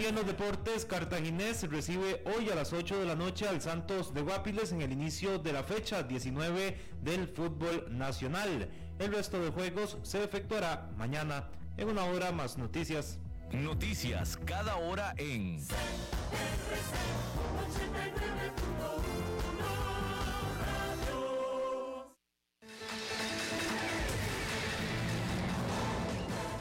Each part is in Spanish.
Y en los deportes, Cartaginés recibe hoy a las 8 de la noche al Santos de Guapiles en el inicio de la fecha 19 del fútbol nacional. El resto de juegos se efectuará mañana en una hora más noticias. Noticias cada hora en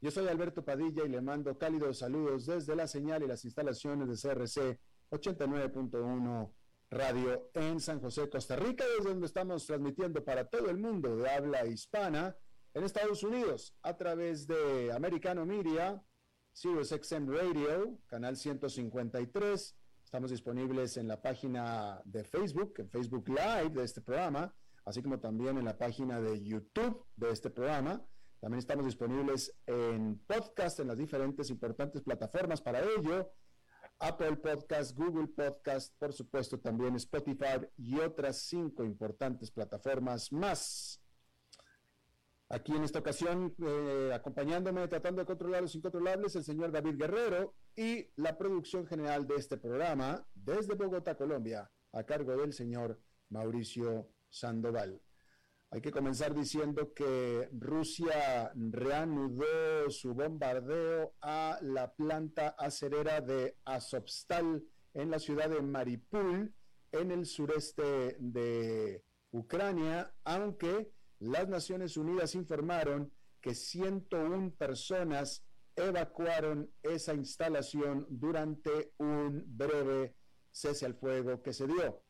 yo soy Alberto Padilla y le mando cálidos saludos desde la señal y las instalaciones de CRC 89.1 Radio en San José, Costa Rica, desde donde estamos transmitiendo para todo el mundo de habla hispana en Estados Unidos a través de Americano Media, Sirius XM Radio, canal 153. Estamos disponibles en la página de Facebook, en Facebook Live de este programa, así como también en la página de YouTube de este programa. También estamos disponibles en podcast en las diferentes importantes plataformas para ello. Apple Podcast, Google Podcast, por supuesto también Spotify y otras cinco importantes plataformas más. Aquí en esta ocasión, eh, acompañándome, tratando de controlar los incontrolables, el señor David Guerrero y la producción general de este programa desde Bogotá, Colombia, a cargo del señor Mauricio Sandoval. Hay que comenzar diciendo que Rusia reanudó su bombardeo a la planta acerera de Azovstal en la ciudad de Maripul, en el sureste de Ucrania, aunque las Naciones Unidas informaron que 101 personas evacuaron esa instalación durante un breve cese al fuego que se dio.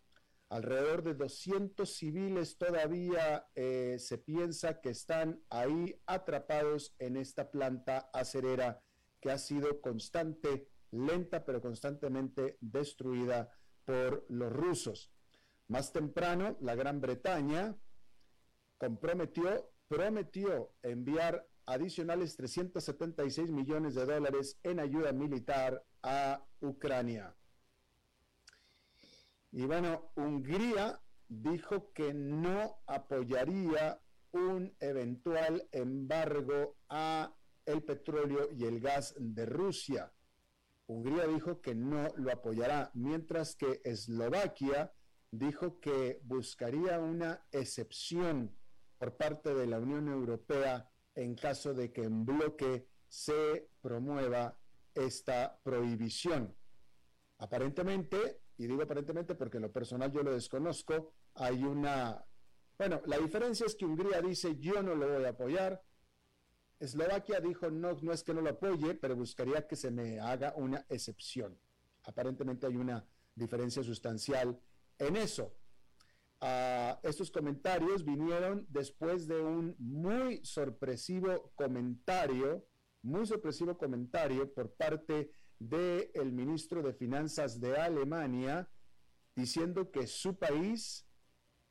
Alrededor de 200 civiles todavía eh, se piensa que están ahí atrapados en esta planta acerera que ha sido constante, lenta pero constantemente destruida por los rusos. Más temprano, la Gran Bretaña comprometió, prometió enviar adicionales 376 millones de dólares en ayuda militar a Ucrania. Y bueno, Hungría dijo que no apoyaría un eventual embargo a el petróleo y el gas de Rusia. Hungría dijo que no lo apoyará, mientras que Eslovaquia dijo que buscaría una excepción por parte de la Unión Europea en caso de que en bloque se promueva esta prohibición. Aparentemente, y digo aparentemente porque lo personal yo lo desconozco, hay una... Bueno, la diferencia es que Hungría dice yo no lo voy a apoyar, Eslovaquia dijo no, no es que no lo apoye, pero buscaría que se me haga una excepción. Aparentemente hay una diferencia sustancial en eso. Ah, estos comentarios vinieron después de un muy sorpresivo comentario, muy sorpresivo comentario por parte del el ministro de Finanzas de Alemania diciendo que su país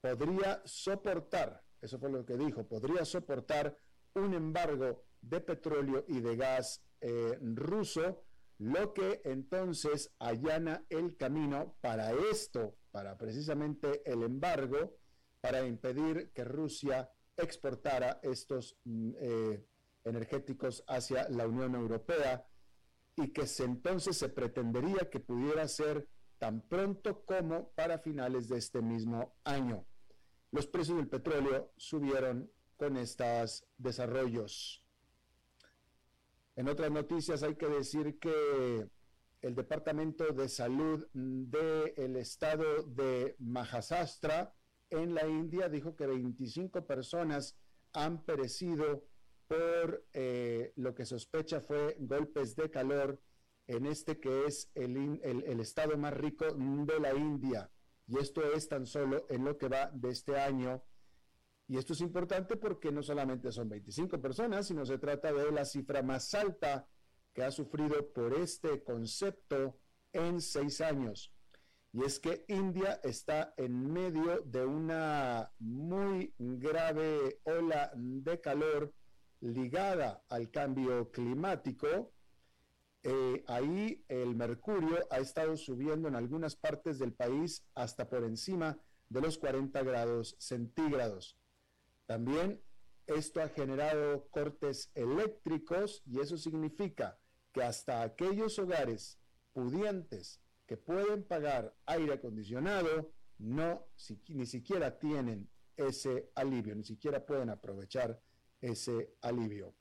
podría soportar, eso fue lo que dijo, podría soportar un embargo de petróleo y de gas eh, ruso, lo que entonces allana el camino para esto, para precisamente el embargo, para impedir que Rusia exportara estos mm, eh, energéticos hacia la Unión Europea y que entonces se pretendería que pudiera ser tan pronto como para finales de este mismo año. Los precios del petróleo subieron con estos desarrollos. En otras noticias hay que decir que el Departamento de Salud del estado de Mahasastra en la India dijo que 25 personas han perecido por eh, lo que sospecha fue golpes de calor en este que es el, el, estado más rico de la India. Y esto es tan solo en lo que va de este año. Y esto es importante porque no solamente son 25 personas, sino se trata de la cifra más alta que ha sufrido por este concepto en seis años. Y es que India está en medio de una muy grave ola de calor ligada al cambio climático. Eh, ahí el mercurio ha estado subiendo en algunas partes del país hasta por encima de los 40 grados centígrados. También esto ha generado cortes eléctricos y eso significa que hasta aquellos hogares pudientes que pueden pagar aire acondicionado no ni siquiera tienen ese alivio, ni siquiera pueden aprovechar ese alivio.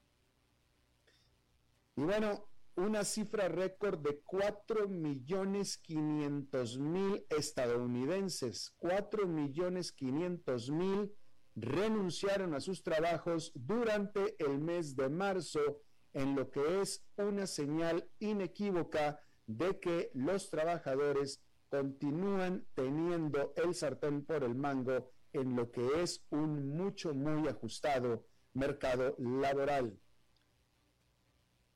Y bueno, una cifra récord de 4 millones 500 mil estadounidenses, 4 millones 500 mil renunciaron a sus trabajos durante el mes de marzo en lo que es una señal inequívoca de que los trabajadores continúan teniendo el sartén por el mango en lo que es un mucho, muy ajustado mercado laboral.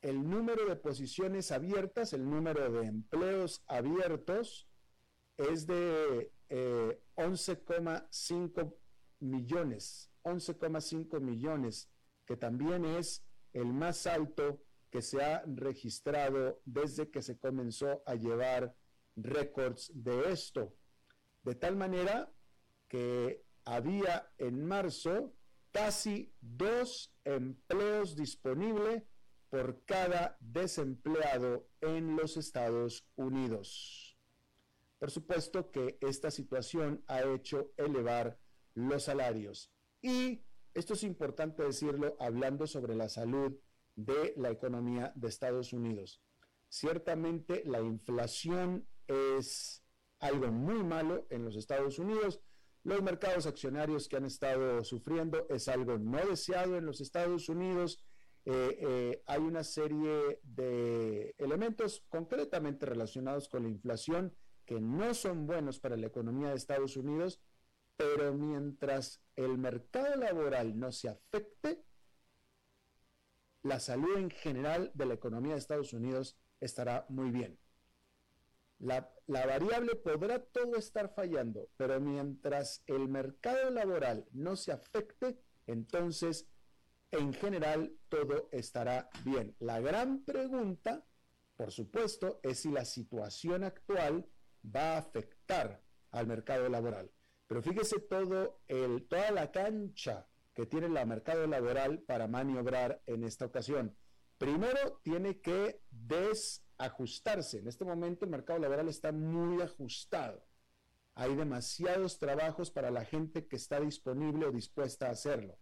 El número de posiciones abiertas, el número de empleos abiertos es de 11,5 eh, millones, 11,5 millones, que también es el más alto que se ha registrado desde que se comenzó a llevar récords de esto. De tal manera que había en marzo casi dos empleos disponibles por cada desempleado en los Estados Unidos. Por supuesto que esta situación ha hecho elevar los salarios y esto es importante decirlo hablando sobre la salud de la economía de Estados Unidos. Ciertamente la inflación es algo muy malo en los Estados Unidos. Los mercados accionarios que han estado sufriendo es algo no deseado en los Estados Unidos. Eh, eh, hay una serie de elementos concretamente relacionados con la inflación que no son buenos para la economía de Estados Unidos pero mientras el mercado laboral no se afecte, la salud en general de la economía de Estados Unidos estará muy bien. La, variable podrá todo estar fallando, pero mientras el mercado laboral no se afecte, entonces en general todo estará bien. La gran pregunta, por supuesto, es si la situación actual va a afectar al mercado laboral. Pero fíjese todo el, toda la cancha que tiene el mercado laboral para maniobrar en esta ocasión. Primero, tiene que desajustarse. En este momento el mercado laboral está muy ajustado. Hay demasiados trabajos para la gente que está disponible o dispuesta a hacerlo.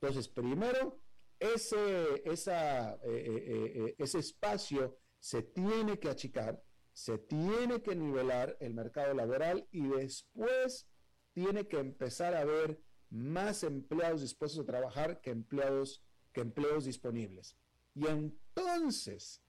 Entonces, primero, ese, eh, eh, eh, ese espacio se tiene que achicar, se tiene que nivelar el mercado laboral y después tiene que empezar a haber más empleados dispuestos a trabajar que empleados, que empleos disponibles. Y entonces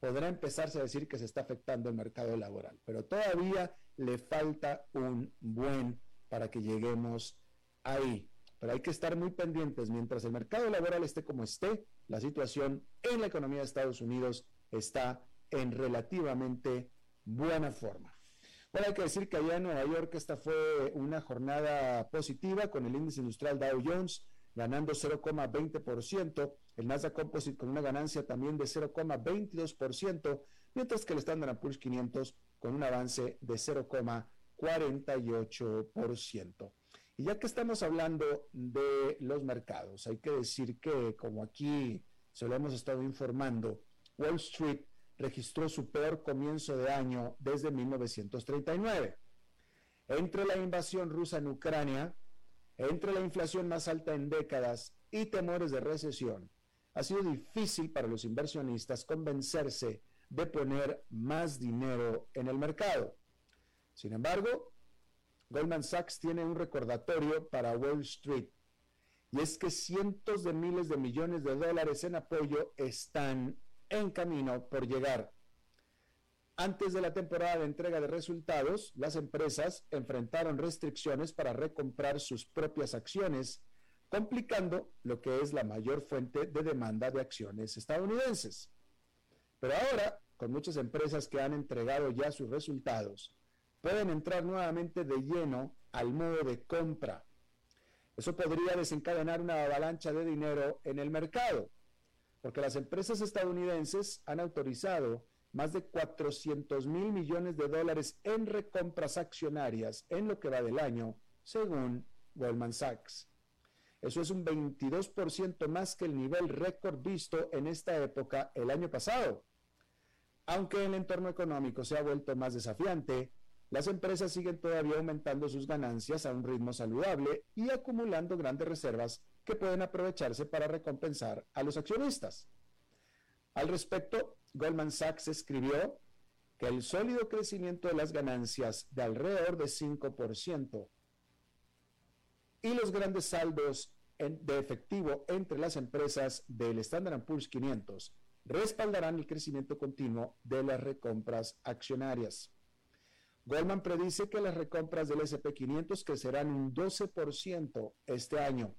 podrá empezarse a decir que se está afectando el mercado laboral, pero todavía le falta un buen para que lleguemos ahí. Pero hay que estar muy pendientes. Mientras el mercado laboral esté como esté, la situación en la economía de Estados Unidos está en relativamente buena forma. Bueno, hay que decir que allá en Nueva York esta fue una jornada positiva con el índice industrial Dow Jones ganando 0,20%, el Nasdaq Composite con una ganancia también de 0,22%, mientras que el Standard Poor's 500 con un avance de 0,48%. Y ya que estamos hablando de los mercados, hay que decir que como aquí se lo hemos estado informando, Wall Street registró su peor comienzo de año desde 1939. Entre la invasión rusa en Ucrania, entre la inflación más alta en décadas y temores de recesión, ha sido difícil para los inversionistas convencerse de poner más dinero en el mercado. Sin embargo, Goldman Sachs tiene un recordatorio para Wall Street, y es que cientos de miles de millones de dólares en apoyo están en camino por llegar. Antes de la temporada de entrega de resultados, las empresas enfrentaron restricciones para recomprar sus propias acciones, complicando lo que es la mayor fuente de demanda de acciones estadounidenses. Pero ahora, con muchas empresas que han entregado ya sus resultados, pueden entrar nuevamente de lleno al modo de compra. Eso podría desencadenar una avalancha de dinero en el mercado, porque las empresas estadounidenses han autorizado más de 400 mil millones de dólares en recompras accionarias en lo que va del año, según Goldman Sachs. Eso es un 22% más que el nivel récord visto en esta época el año pasado. Aunque el entorno económico se ha vuelto más desafiante, las empresas siguen todavía aumentando sus ganancias a un ritmo saludable y acumulando grandes reservas que pueden aprovecharse para recompensar a los accionistas. Al respecto, Goldman Sachs escribió que el sólido crecimiento de las ganancias de alrededor de 5% y los grandes saldos de efectivo entre las empresas del Standard Poor's 500 respaldarán el crecimiento continuo de las recompras accionarias. Goldman predice que las recompras del SP500 crecerán un 12% este año.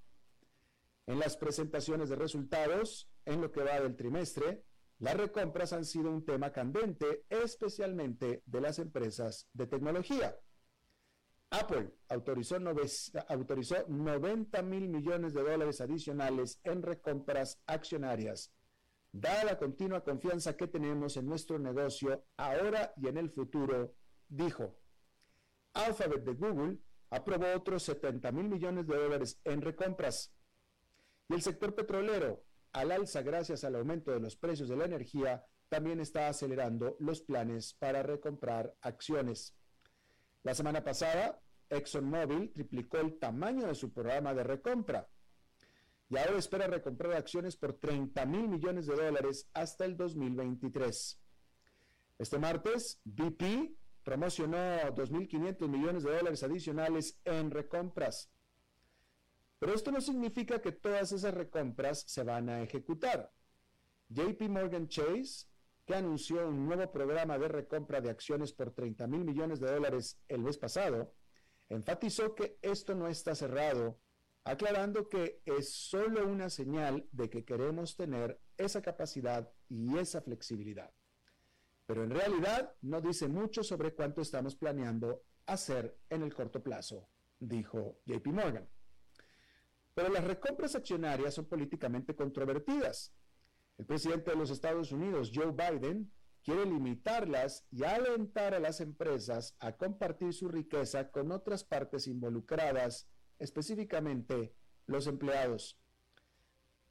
En las presentaciones de resultados, en lo que va del trimestre, las recompras han sido un tema candente, especialmente de las empresas de tecnología. Apple autorizó, autorizó 90 mil millones de dólares adicionales en recompras accionarias, dada la continua confianza que tenemos en nuestro negocio ahora y en el futuro, dijo. Alphabet de Google aprobó otros 70 mil millones de dólares en recompras. Y el sector petrolero al alza gracias al aumento de los precios de la energía, también está acelerando los planes para recomprar acciones. La semana pasada, ExxonMobil triplicó el tamaño de su programa de recompra y ahora espera recomprar acciones por 30 mil millones de dólares hasta el 2023. Este martes, BP promocionó 2.500 millones de dólares adicionales en recompras. Pero esto no significa que todas esas recompras se van a ejecutar. JP Morgan Chase, que anunció un nuevo programa de recompra de acciones por 30 mil millones de dólares el mes pasado, enfatizó que esto no está cerrado, aclarando que es solo una señal de que queremos tener esa capacidad y esa flexibilidad. Pero en realidad no dice mucho sobre cuánto estamos planeando hacer en el corto plazo, dijo JP Morgan. Pero las recompras accionarias son políticamente controvertidas. El presidente de los Estados Unidos, Joe Biden, quiere limitarlas y alentar a las empresas a compartir su riqueza con otras partes involucradas, específicamente los empleados.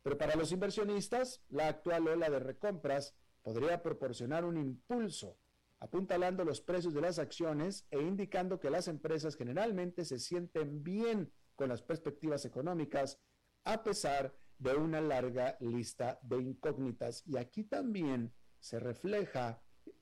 Pero para los inversionistas, la actual ola de recompras podría proporcionar un impulso, apuntalando los precios de las acciones e indicando que las empresas generalmente se sienten bien con las perspectivas económicas, a pesar de una larga lista de incógnitas. Y aquí también se refleja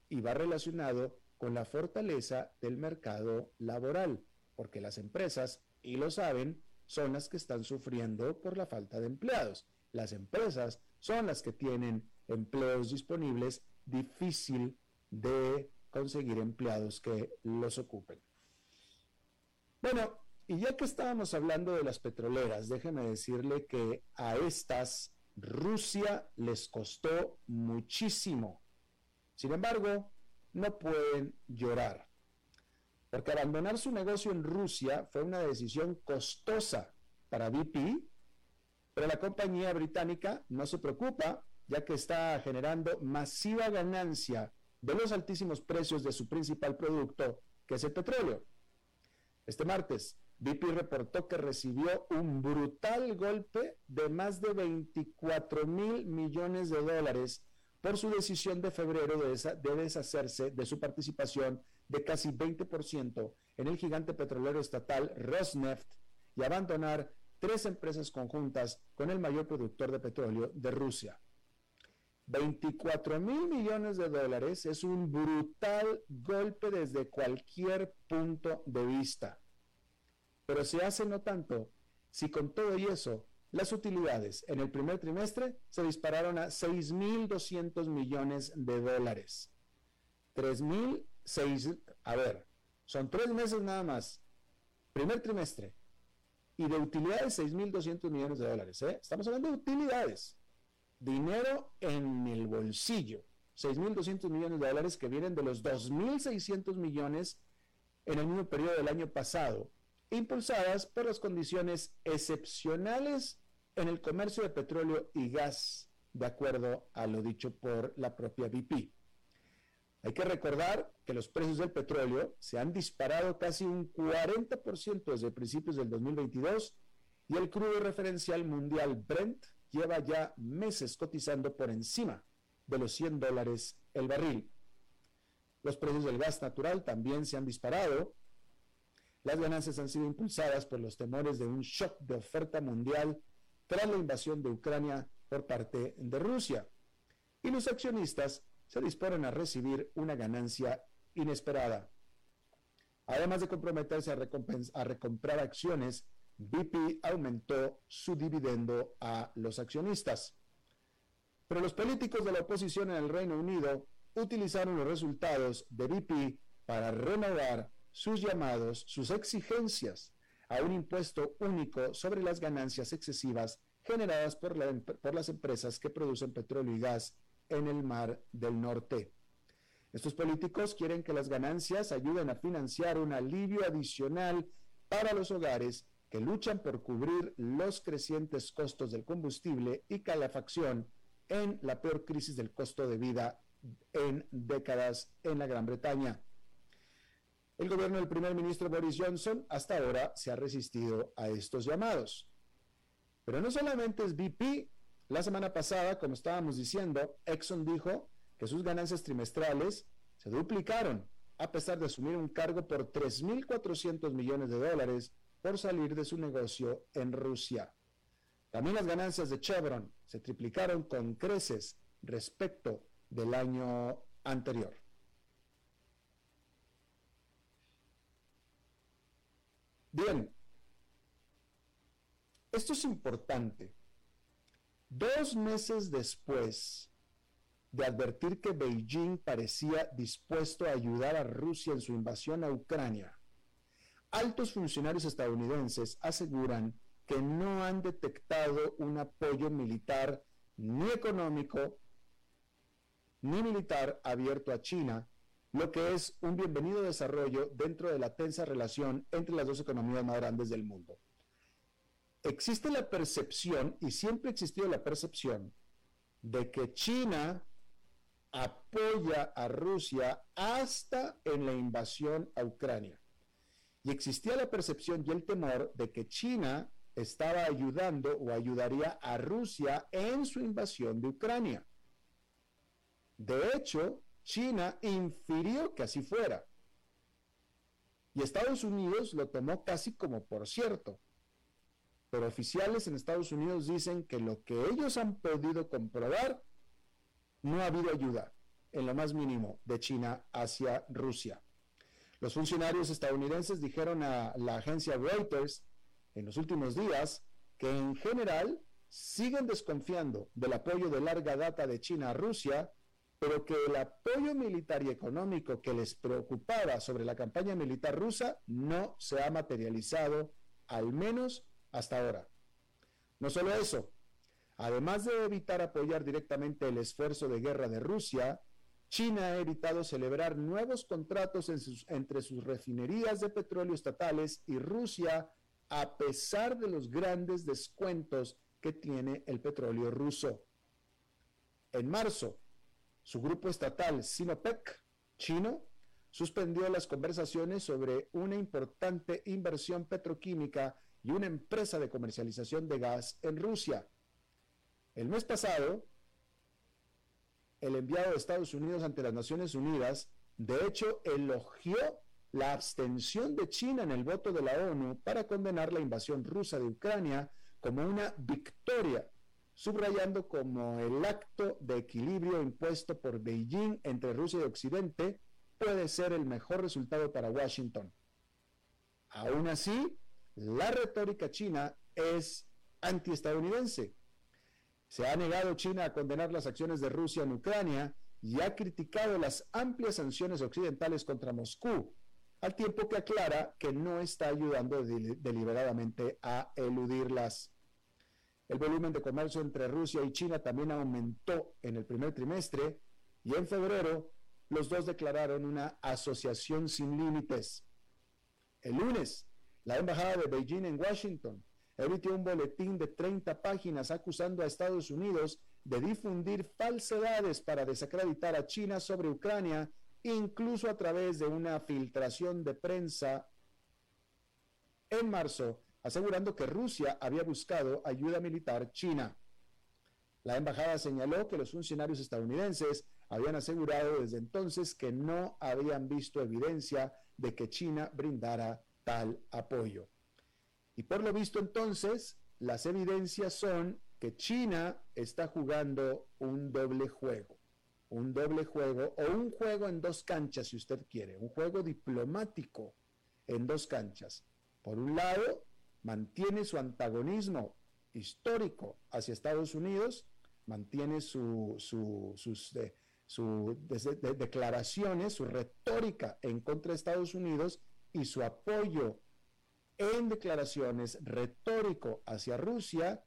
y va relacionado con la fortaleza del mercado laboral, porque las empresas, y lo saben, son las que están sufriendo por la falta de empleados. Las empresas son las que tienen empleos disponibles, difícil de conseguir empleados que los ocupen. Bueno, y ya que estábamos hablando de las petroleras, déjeme decirle que a estas Rusia les costó muchísimo. Sin embargo, no pueden llorar, porque abandonar su negocio en Rusia fue una decisión costosa para BP, pero la compañía británica no se preocupa, ya que está generando masiva ganancia de los altísimos precios de su principal producto, que es el petróleo. Este martes, BP reportó que recibió un brutal golpe de más de 24 mil millones de dólares por su decisión de febrero de, deshacerse de su participación de casi 20% en el gigante petrolero estatal Rosneft y abandonar tres empresas conjuntas con el mayor productor de petróleo de Rusia. 24 mil millones de dólares es un brutal golpe desde cualquier punto de vista. Pero se hace no tanto si con todo y eso las utilidades en el primer trimestre se dispararon a 6.200 millones de dólares. 3.006, a ver, son tres meses nada más. Primer trimestre. Y de utilidades 6.200 millones de dólares. ¿eh? Estamos hablando de utilidades. Dinero en el bolsillo. 6.200 millones de dólares que vienen de los 2.600 millones en el mismo periodo del año pasado, impulsadas por las condiciones excepcionales en el comercio de petróleo y gas, de acuerdo a lo dicho por la propia BP. Hay que recordar que los precios del petróleo se han disparado casi un 40% desde principios del 2022 y el crudo referencial mundial Brent lleva ya meses cotizando por encima de los 100 dólares el barril. Los precios del gas natural también se han disparado. Las ganancias han sido impulsadas por los temores de un shock de oferta mundial tras la invasión de Ucrania por parte de Rusia. Y los accionistas se disponen a recibir una ganancia inesperada. Además de comprometerse a, a recomprar acciones, BP aumentó su dividendo a los accionistas. Pero los políticos de la oposición en el Reino Unido utilizaron los resultados de BP para renovar sus llamados, sus exigencias a un impuesto único sobre las ganancias excesivas generadas por, por las empresas que producen petróleo y gas en el Mar del Norte. Estos políticos quieren que las ganancias ayuden a financiar un alivio adicional para los hogares que luchan por cubrir los crecientes costos del combustible y calefacción en la peor crisis del costo de vida en décadas en la Gran Bretaña. El gobierno del primer ministro Boris Johnson hasta ahora se ha resistido a estos llamados. Pero no solamente es BP. La semana pasada, como estábamos diciendo, Exxon dijo que sus ganancias trimestrales se duplicaron a pesar de asumir un cargo por 3.400 millones de dólares por salir de su negocio en Rusia. También las ganancias de Chevron se triplicaron con creces respecto del año anterior. Bien, esto es importante. Dos meses después de advertir que Beijing parecía dispuesto a ayudar a Rusia en su invasión a Ucrania, altos funcionarios estadounidenses aseguran que no han detectado un apoyo militar ni económico ni militar abierto a China lo que es un bienvenido desarrollo dentro de la tensa relación entre las dos economías más grandes del mundo. Existe la percepción, y siempre ha existido la percepción, de que China apoya a Rusia hasta en la invasión a Ucrania. Y existía la percepción y el temor de que China estaba ayudando o ayudaría a Rusia en su invasión de Ucrania. De hecho, China infirió que así fuera. Y Estados Unidos lo tomó casi como por cierto. Pero oficiales en Estados Unidos dicen que lo que ellos han podido comprobar, no ha habido ayuda, en lo más mínimo, de China hacia Rusia. Los funcionarios estadounidenses dijeron a la agencia Reuters en los últimos días que en general siguen desconfiando del apoyo de larga data de China a Rusia pero que el apoyo militar y económico que les preocupaba sobre la campaña militar rusa no se ha materializado, al menos hasta ahora. No solo eso, además de evitar apoyar directamente el esfuerzo de guerra de Rusia, China ha evitado celebrar nuevos contratos entre sus refinerías de petróleo estatales y Rusia a pesar de los grandes descuentos que tiene el petróleo ruso. En marzo, su grupo estatal Sinopec, chino, suspendió las conversaciones sobre una importante inversión petroquímica y una empresa de comercialización de gas en Rusia. El mes pasado, el enviado de Estados Unidos ante las Naciones Unidas, de hecho, elogió la abstención de China en el voto de la ONU para condenar la invasión rusa de Ucrania como una victoria, subrayando como el acto de equilibrio impuesto por Beijing entre Rusia y Occidente puede ser el mejor resultado para Washington. Aún así, la retórica china es antiestadounidense. Se ha negado China a condenar las acciones de Rusia en Ucrania y ha criticado las amplias sanciones occidentales contra Moscú, al tiempo que aclara que no está ayudando deliberadamente a eludirlas. El volumen de comercio entre Rusia y China también aumentó en el primer trimestre y en febrero los dos declararon una asociación sin límites. El lunes, la Embajada de Beijing en Washington emitió un boletín de 30 páginas acusando a Estados Unidos de difundir falsedades para desacreditar a China sobre Ucrania, incluso a través de una filtración de prensa en marzo, asegurando que Rusia había buscado ayuda militar china. La embajada señaló que los funcionarios estadounidenses habían asegurado desde entonces que no habían visto evidencia de que China brindara tal apoyo. Y por lo visto entonces, las evidencias son que China está jugando un doble juego, un doble juego o un juego en dos canchas, si usted quiere, un juego diplomático en dos canchas. Por un lado, mantiene su antagonismo histórico hacia Estados Unidos, mantiene sus declaraciones, su retórica en contra de Estados Unidos y su apoyo en declaraciones retórico hacia Rusia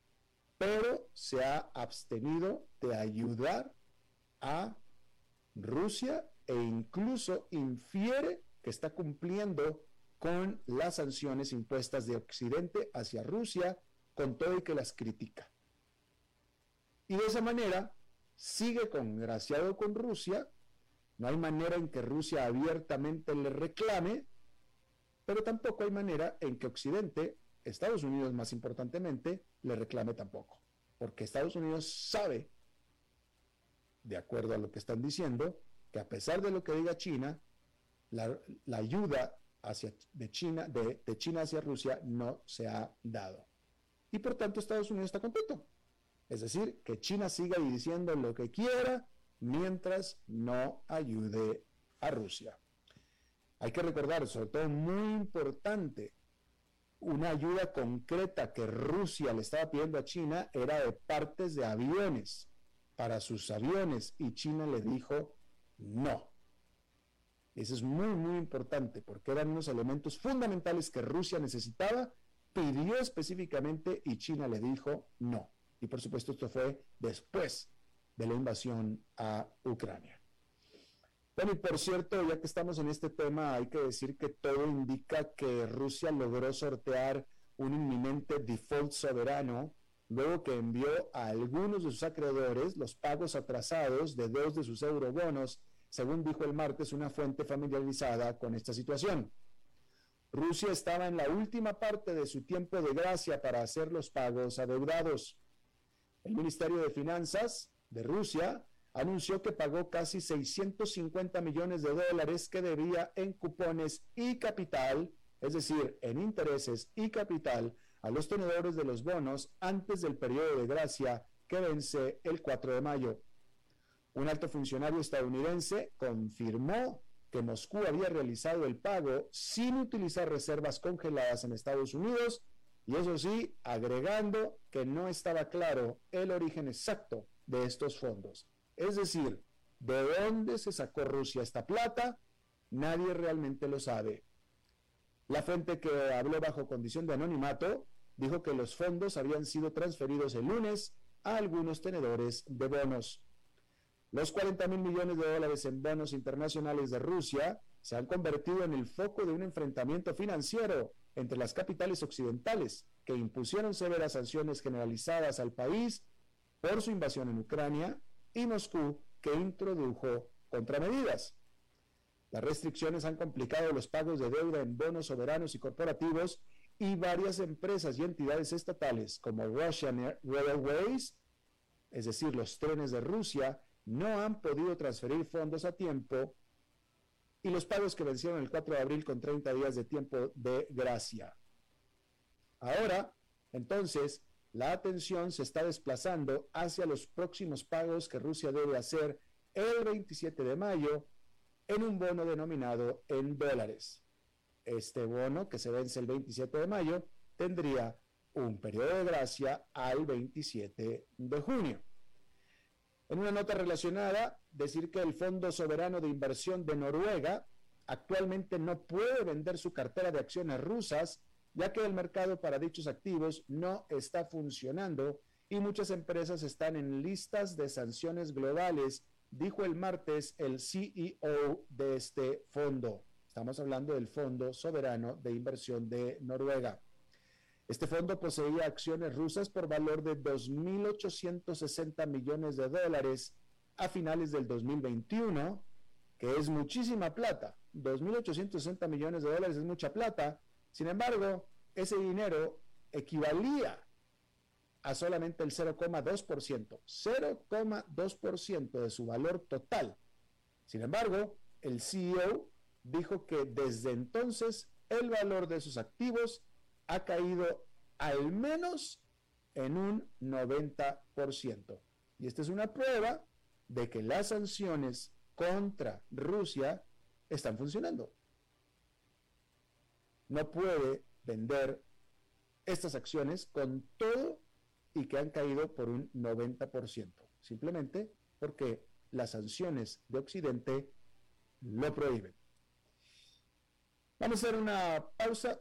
pero se ha abstenido de ayudar a Rusia e incluso infiere que está cumpliendo con las sanciones impuestas de Occidente hacia Rusia, con todo y que las critica. Y de esa manera sigue congraciado con Rusia, no hay manera en que Rusia abiertamente le reclame, pero tampoco hay manera en que Occidente Estados Unidos, más importantemente, le reclame tampoco, porque Estados Unidos sabe, de acuerdo a lo que están diciendo, que a pesar de lo que diga China, la, ayuda hacia, de, China, de, de China hacia Rusia no se ha dado. Y por tanto Estados Unidos está contento. Es decir, que China siga diciendo lo que quiera mientras no ayude a Rusia. Hay que recordar, sobre todo muy importante, una ayuda concreta que Rusia le estaba pidiendo a China era de partes de aviones para sus aviones y China le dijo no. Eso es muy, muy importante porque eran unos elementos fundamentales que Rusia necesitaba, pidió específicamente y China le dijo no. Y por supuesto esto fue después de la invasión a Ucrania. Bueno, y por cierto, ya que estamos en este tema, hay que decir que todo indica que Rusia logró sortear un inminente default soberano luego que envió a algunos de sus acreedores los pagos atrasados de dos de sus eurobonos, según dijo el martes una fuente familiarizada con esta situación. Rusia estaba en la última parte de su tiempo de gracia para hacer los pagos adeudados. El Ministerio de Finanzas de Rusia anunció que pagó casi 650 millones de dólares que debía en cupones y capital, es decir, en intereses y capital, a los tenedores de los bonos antes del periodo de gracia que vence el 4 de mayo. Un alto funcionario estadounidense confirmó que Moscú había realizado el pago sin utilizar reservas congeladas en Estados Unidos y eso sí, agregando que no estaba claro el origen exacto de estos fondos. Es decir, ¿de dónde se sacó Rusia esta plata? Nadie realmente lo sabe. La fuente que habló bajo condición de anonimato dijo que los fondos habían sido transferidos el lunes a algunos tenedores de bonos. Los 40 mil millones de dólares en bonos internacionales de Rusia se han convertido en el foco de un enfrentamiento financiero entre las capitales occidentales que impusieron severas sanciones generalizadas al país por su invasión en Ucrania y Moscú, que introdujo contramedidas. Las restricciones han complicado los pagos de deuda en bonos soberanos y corporativos y varias empresas y entidades estatales como Russian Railways, es decir, los trenes de Rusia, no han podido transferir fondos a tiempo y los pagos que vencieron el 4 de abril con 30 días de tiempo de gracia. Ahora, entonces, la atención se está desplazando hacia los próximos pagos que Rusia debe hacer el 27 de mayo en un bono denominado en dólares. Este bono, que se vence el 27 de mayo, tendría un periodo de gracia al 27 de junio. En una nota relacionada, decir que el Fondo Soberano de Inversión de Noruega actualmente no puede vender su cartera de acciones rusas, ya que el mercado para dichos activos no está funcionando y muchas empresas están en listas de sanciones globales, dijo el martes el CEO de este fondo. Estamos hablando del Fondo Soberano de Inversión de Noruega. Este fondo poseía acciones rusas por valor de 2.860 millones de dólares a finales del 2021, que es muchísima plata. 2.860 millones de dólares es mucha plata. Sin embargo, ese dinero equivalía a solamente el 0,2%, 0,2% de su valor total. Sin embargo, el CEO dijo que desde entonces el valor de sus activos ha caído al menos en un 90%. Y esta es una prueba de que las sanciones contra Rusia están funcionando. No puede vender estas acciones con todo y que han caído por un 90%, simplemente porque las sanciones de Occidente lo prohíben. Vamos a hacer una pausa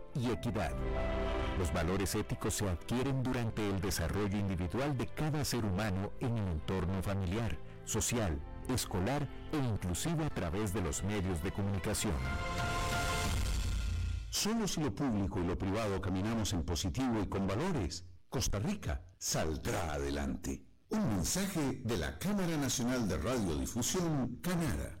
y equidad. Los valores éticos se adquieren durante el desarrollo individual de cada ser humano en el entorno familiar, social, escolar e inclusive a través de los medios de comunicación. Solo si lo público y lo privado caminamos en positivo y con valores, Costa Rica saldrá adelante. Un mensaje de la Cámara Nacional de Radiodifusión, Canara.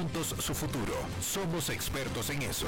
su futuro. Somos expertos en eso.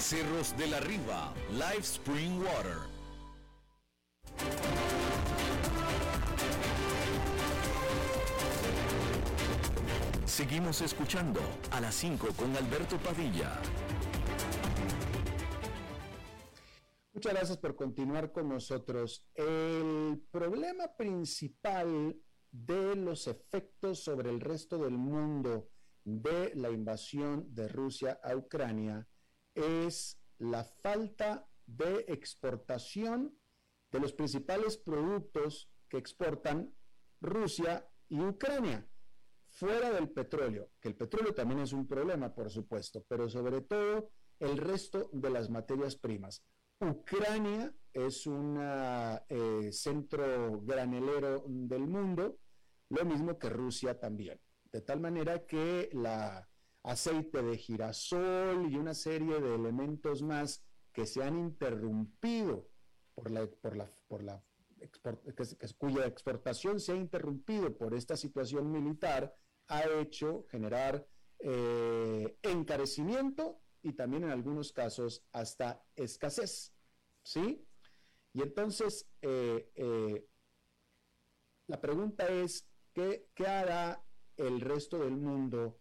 Cerros de la Riva, Live Spring Water. Seguimos escuchando a las 5 con Alberto Padilla. Muchas gracias por continuar con nosotros. El problema principal de los efectos sobre el resto del mundo de la invasión de Rusia a Ucrania es la falta de exportación de los principales productos que exportan Rusia y Ucrania, fuera del petróleo, que el petróleo también es un problema, por supuesto, pero sobre todo el resto de las materias primas. Ucrania es un eh, centro granelero del mundo, lo mismo que Rusia también, de tal manera que la aceite de girasol y una serie de elementos más que se han interrumpido por la, por la, por la cuya exportación se ha interrumpido por esta situación militar, ha hecho generar eh, encarecimiento y también en algunos casos hasta escasez. ¿Sí? Y entonces, eh, eh, la pregunta es, ¿qué, ¿qué hará el resto del mundo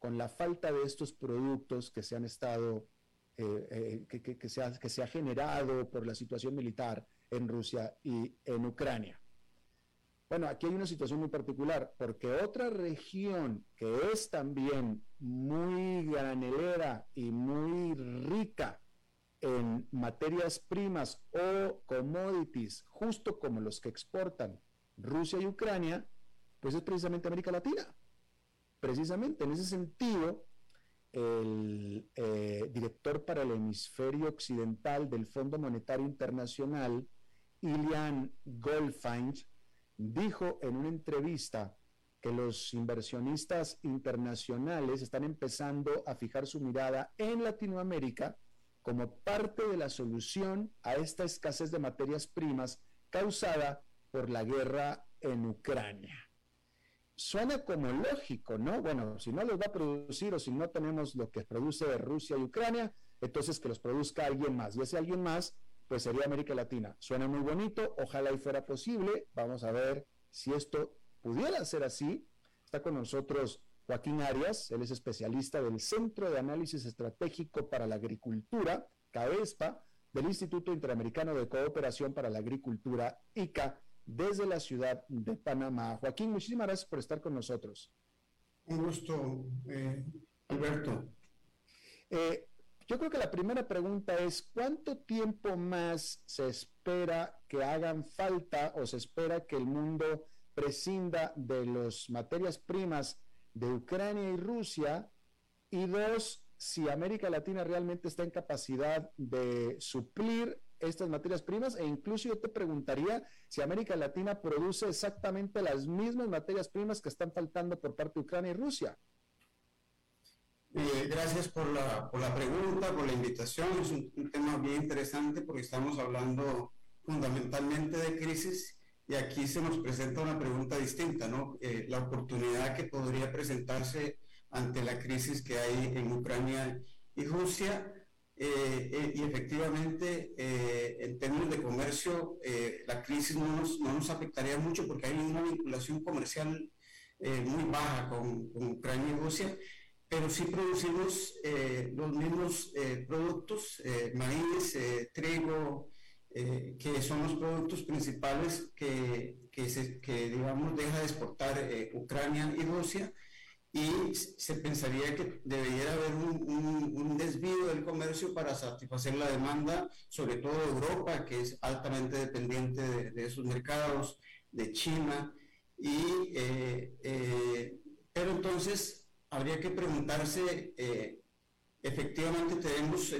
con la falta de estos productos que se han estado, que, que, se ha, que se ha generado por la situación militar en Rusia y en Ucrania? Bueno, aquí hay una situación muy particular, porque otra región que es también muy granelera y muy rica en materias primas o commodities, justo como los que exportan Rusia y Ucrania, pues es precisamente América Latina. Precisamente en ese sentido, el eh, director para el hemisferio occidental del Fondo Monetario Internacional, Ilian Goldfein, dijo en una entrevista que los inversionistas internacionales están empezando a fijar su mirada en Latinoamérica como parte de la solución a esta escasez de materias primas causada por la guerra en Ucrania. Suena como lógico, ¿no? Bueno, si no los va a producir o si no tenemos lo que produce Rusia y Ucrania, entonces que los produzca alguien más. Y ese alguien más pues sería América Latina. Suena muy bonito, ojalá y fuera posible. Vamos a ver si esto pudiera ser así. Está con nosotros Joaquín Arias, él es especialista del Centro de Análisis Estratégico para la Agricultura, CAESPA, del Instituto Interamericano de Cooperación para la Agricultura, ICA, desde la ciudad de Panamá. Joaquín, muchísimas gracias por estar con nosotros. Un gusto, eh, Alberto. Eh, yo creo que la primera pregunta es, ¿cuánto tiempo más se espera que hagan falta o se espera que el mundo prescinda de las materias primas de Ucrania y Rusia? Y dos, si América Latina realmente está en capacidad de suplir estas materias primas e incluso yo te preguntaría si América Latina produce exactamente las mismas materias primas que están faltando por parte de Ucrania y Rusia. Eh, gracias por la, por la, pregunta, por la invitación. Es un, tema bien interesante porque estamos hablando fundamentalmente de crisis y aquí se nos presenta una pregunta distinta, ¿no? Eh, la oportunidad que podría presentarse ante la crisis que hay en Ucrania y Rusia. Eh, y efectivamente, en términos de comercio, la crisis no nos, no nos, afectaría mucho porque hay una vinculación comercial muy baja con, con Ucrania y Rusia pero sí producimos eh, los mismos eh, productos, eh, maíz, trigo, que son los productos principales que, que, se, que, digamos, deja de exportar Ucrania y Rusia, y se pensaría que debería haber un, un, desvío del comercio para satisfacer la demanda, sobre todo de Europa, que es altamente dependiente de, de esos mercados, de China, y, pero entonces habría que preguntarse, eh, efectivamente tenemos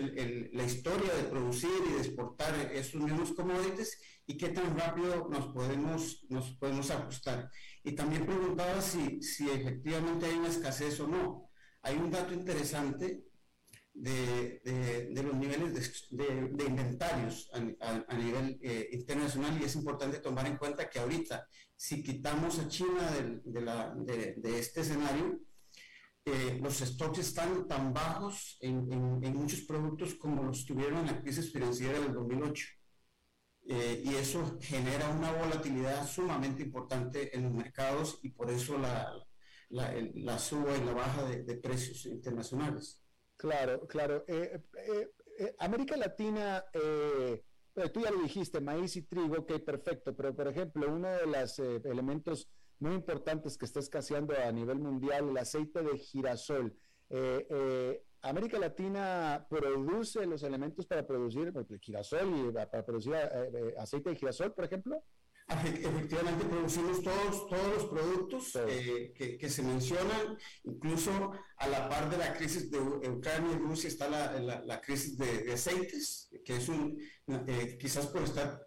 la historia de producir y de exportar estos mismos commodities y qué tan rápido nos podemos, nos podemos ajustar. Y también preguntaba si, si efectivamente hay una escasez o no. Hay un dato interesante de, de, los niveles de, inventarios a, nivel eh, internacional y es importante tomar en cuenta que ahorita, si quitamos a China de, este escenario, eh, los stocks están tan bajos en, en, muchos productos como los tuvieron en la crisis financiera del 2008. Eh, y eso genera una volatilidad sumamente importante en los mercados y por eso la, la, la suba y la baja de, de, precios internacionales. Claro, claro. Eh, América Latina, tú ya lo dijiste, maíz y trigo, ok, perfecto, pero por ejemplo, uno de los elementos muy importantes que está escaseando a nivel mundial, el aceite de girasol. Eh, eh, América Latina produce los elementos para producir girasol y para producir eh, aceite de girasol, por ejemplo. Efectivamente, producimos todos, todos los productos que, que, se mencionan, incluso a la par de la crisis de Ucrania y Rusia está la, la, crisis de, aceites, que es un, quizás por estar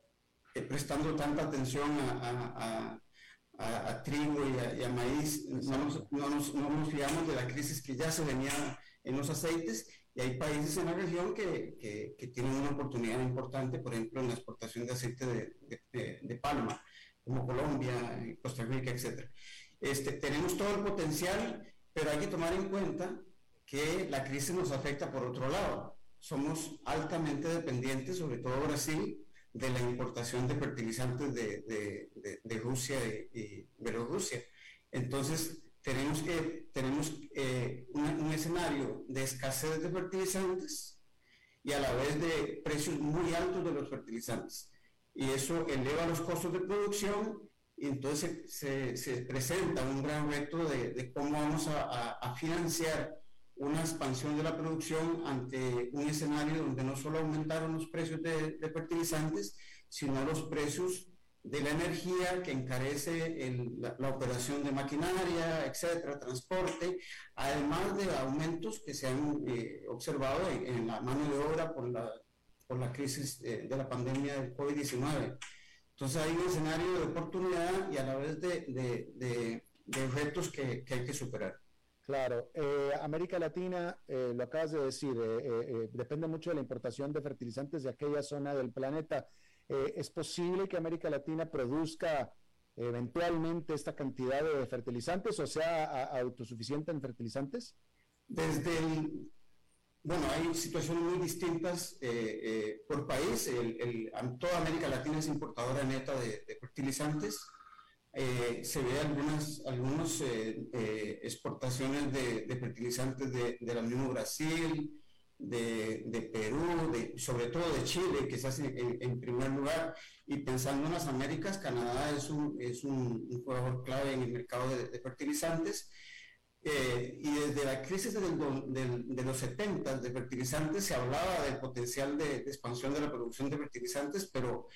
prestando tanta atención a a, trigo y a, maíz, no nos, no, nos, no nos, fiamos de la crisis que ya se venía en los aceites y hay países en la región que, que, que tienen una oportunidad importante, por ejemplo, en la exportación de aceite de, de, de palma, como Colombia, Costa Rica, etc. este, tenemos todo el potencial, pero hay que tomar en cuenta que la crisis nos afecta por otro lado. Somos altamente dependientes, sobre todo Brasil, de la importación de fertilizantes de, de, Rusia y, Bielorrusia. Entonces, tenemos, que, tenemos eh, un escenario de escasez de fertilizantes y a la vez de precios muy altos de los fertilizantes. Y eso eleva los costos de producción y entonces se, se presenta un gran reto de, de cómo vamos a, a, financiar una expansión de la producción ante un escenario donde no solo aumentaron los precios de, de fertilizantes, sino los precios de la energía que encarece la, operación de maquinaria, etcétera, transporte, además de aumentos que se han eh, observado en, la mano de obra por la, por la crisis de, de la pandemia del COVID-19. Entonces hay un escenario de oportunidad y a la vez de, de, retos que, que, hay que superar. Claro, eh, América Latina, eh, lo acabas de decir, eh, depende mucho de la importación de fertilizantes de aquella zona del planeta. ¿Es posible que América Latina produzca eventualmente esta cantidad de fertilizantes o sea autosuficiente en fertilizantes? Desde el bueno, hay situaciones muy distintas eh, eh, por país. El, toda América Latina es importadora neta de, fertilizantes. Eh, se ve algunas algunos, exportaciones de, fertilizantes de, la mismo Brasil, de, Perú, de, sobre todo de Chile, que se hace en, primer lugar. Y pensando en las Américas, Canadá es un, es un, un jugador clave en el mercado de, fertilizantes. Eh, y desde la crisis de los 70 de fertilizantes se hablaba del potencial de, expansión de la producción de fertilizantes, pero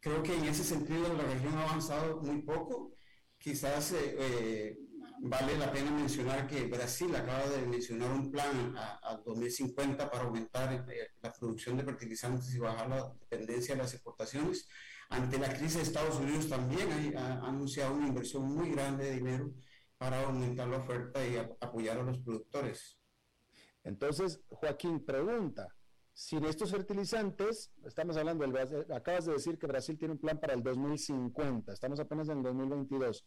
creo que en ese sentido la región ha avanzado muy poco. Quizás eh, eh, vale la pena mencionar que Brasil acaba de mencionar un plan a, 2050 para aumentar la producción de fertilizantes y bajar la dependencia de las exportaciones. Ante la crisis de Estados Unidos también ha anunciado una inversión muy grande de dinero para aumentar la oferta y apoyar a los productores. Entonces, Joaquín pregunta, sin estos fertilizantes, estamos hablando, del, acabas de decir que Brasil tiene un plan para el 2050, estamos apenas en el 2022.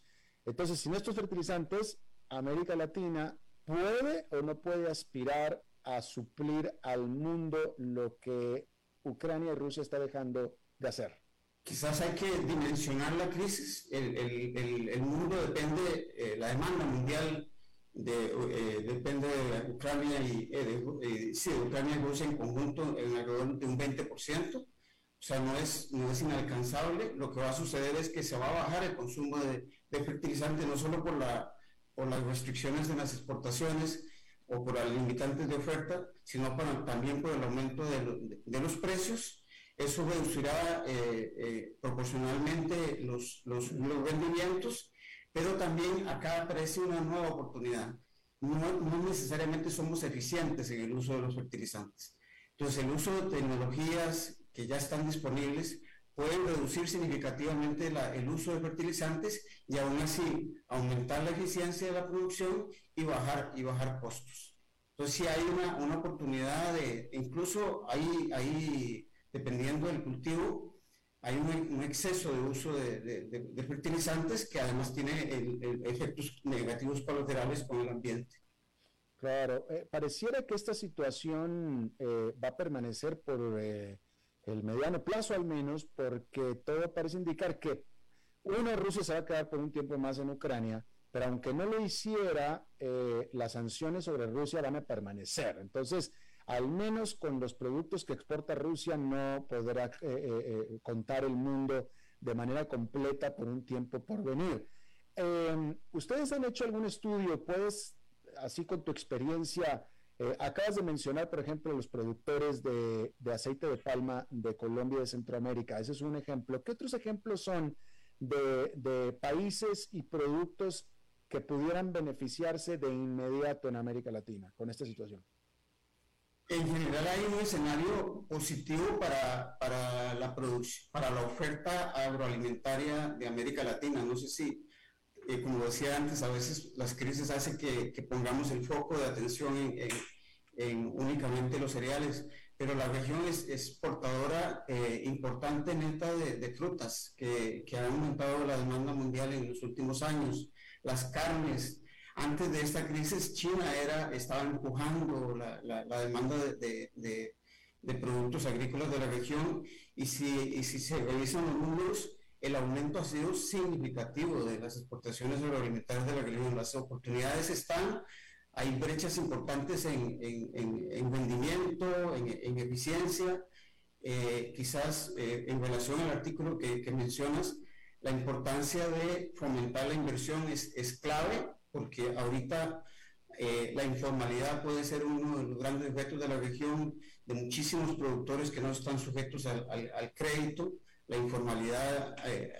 Entonces, sin estos fertilizantes, América Latina puede o no puede aspirar a suplir al mundo lo que Ucrania y Rusia está dejando de hacer quizás hay que dimensionar la crisis. El, el, el, mundo depende, eh, la demanda mundial de, eh, depende de Ucrania y, eh, de, sí, Ucrania y Rusia en conjunto en alrededor de un 20%. O sea, no es, no es inalcanzable. Lo que va a suceder es que se va a bajar el consumo de, de fertilizantes, no solo por, la, por las restricciones en las exportaciones o por las limitantes de oferta, sino también por el aumento de, los precios eso reducirá eh, eh, proporcionalmente los, los, rendimientos, pero también acá aparece una nueva oportunidad. No, no, necesariamente somos eficientes en el uso de los fertilizantes. Entonces, el uso de tecnologías que ya están disponibles puede reducir significativamente la, el uso de fertilizantes y aún así aumentar la eficiencia de la producción y bajar, y bajar costos. Entonces, sí hay una, una oportunidad de, incluso hay, hay dependiendo del cultivo, hay un, exceso de uso de, fertilizantes que además tiene efectos negativos colaterales con el ambiente. Claro, eh, pareciera que esta situación eh, va a permanecer por eh, el mediano plazo al menos, porque todo parece indicar que uno, Rusia se va a quedar por un tiempo más en Ucrania, pero aunque no lo hiciera, las sanciones sobre Rusia van a permanecer. Entonces, al menos con los productos que exporta Rusia no podrá eh, eh, eh, contar el mundo de manera completa por un tiempo por venir. Em, ¿Ustedes han hecho algún estudio? ¿Puedes, así con tu experiencia, acabas de mencionar, por ejemplo, los productores de, aceite de palma de Colombia y de Centroamérica. Ese es un ejemplo. ¿Qué otros ejemplos son de, países y productos que pudieran beneficiarse de inmediato en América Latina con esta situación? En general hay un escenario positivo para, la para la oferta agroalimentaria de América Latina. No sé si, eh, como decía antes, a veces las crisis hacen que, que pongamos el foco de atención en, en, únicamente los cereales, pero la región es exportadora eh, importante neta de, de frutas, que, que, ha aumentado la demanda mundial en los últimos años. las carnes. Antes de esta crisis, China era, estaba empujando la, la, demanda de, de, de, productos agrícolas de la región y si, y si se revisan los números, el aumento ha sido significativo de las exportaciones agroalimentarias de la región. Las oportunidades están, hay brechas importantes en, en, en, rendimiento, en, eficiencia. Eh, quizás eh, en relación al artículo que, que, mencionas, la importancia de fomentar la inversión es, es clave porque ahorita eh, la informalidad puede ser uno de los grandes retos de la región, de muchísimos productores que no están sujetos al, al, al crédito la informalidad eh,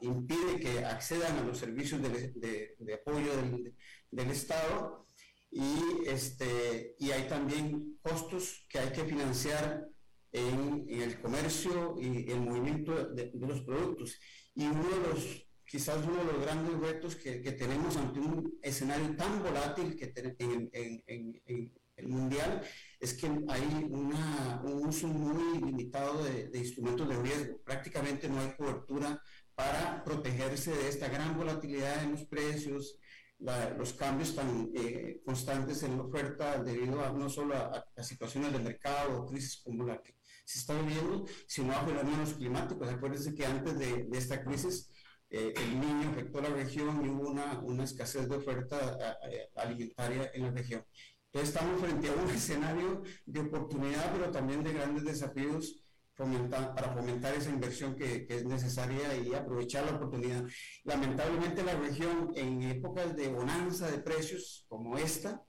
impide que accedan a los servicios de, de, apoyo del, del, Estado y, este, y hay también costos que hay que financiar en, en el comercio y el movimiento de, los productos. Y uno de los, quizás uno de los grandes retos que, que tenemos ante un escenario tan volátil que en, en, en el mundial es que hay una, un uso muy limitado de, instrumentos de riesgo. Prácticamente no hay cobertura para protegerse de esta gran volatilidad en los precios, los cambios tan eh, constantes en la oferta debido a no solo a, situaciones de mercado o crisis como la que se está viviendo, sino a fenómenos climáticos. Acuérdense que antes de, esta crisis eh, el niño afectó la región y hubo una, una escasez de oferta alimentaria en la región. Estamos frente a un escenario de oportunidad, pero también de grandes desafíos para fomentar esa inversión que, es necesaria y aprovechar la oportunidad. Lamentablemente la región en épocas de bonanza de precios como esta,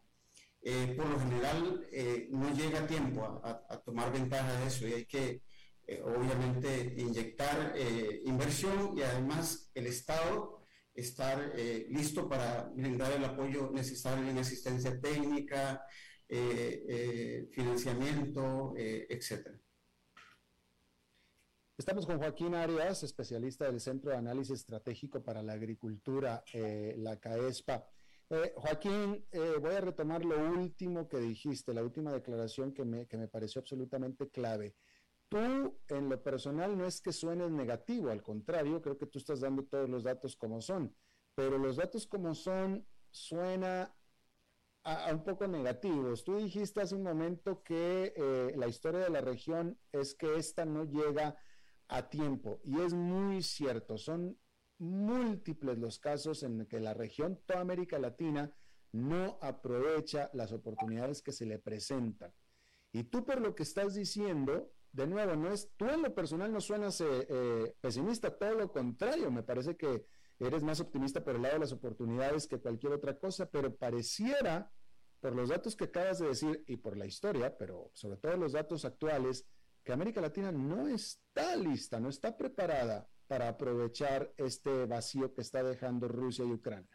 eh, por lo general eh, no llega a tiempo a, tomar ventaja de eso y hay que eh, obviamente inyectar inversión y además el Estado estar eh, listo para brindar el apoyo necesario en asistencia técnica, eh, eh, financiamiento, etcétera. Estamos con Joaquín Arias, especialista del Centro de Análisis Estratégico para la Agricultura, la CAESPA. Joaquín, voy a retomar lo último que dijiste, la última declaración que me, que me pareció absolutamente clave. Tú, en lo personal, no es que suenes negativo, al contrario, creo que tú estás dando todos los datos como son, pero los datos como son suena a, un poco negativos. Tú dijiste hace un momento que eh, la historia de la región es que esta no llega a tiempo, y es muy cierto, son múltiples los casos en que la región, toda América Latina, no aprovecha las oportunidades que se le presentan. Y tú por lo que estás diciendo, de nuevo, no es, tú en lo personal no suenas eh, eh, pesimista, todo lo contrario, me parece que eres más optimista por el lado de las oportunidades que cualquier otra cosa, pero pareciera, por los datos que acabas de decir y por la historia, pero sobre todo los datos actuales, que América Latina no está lista, no está preparada para aprovechar este vacío que está dejando Rusia y Ucrania.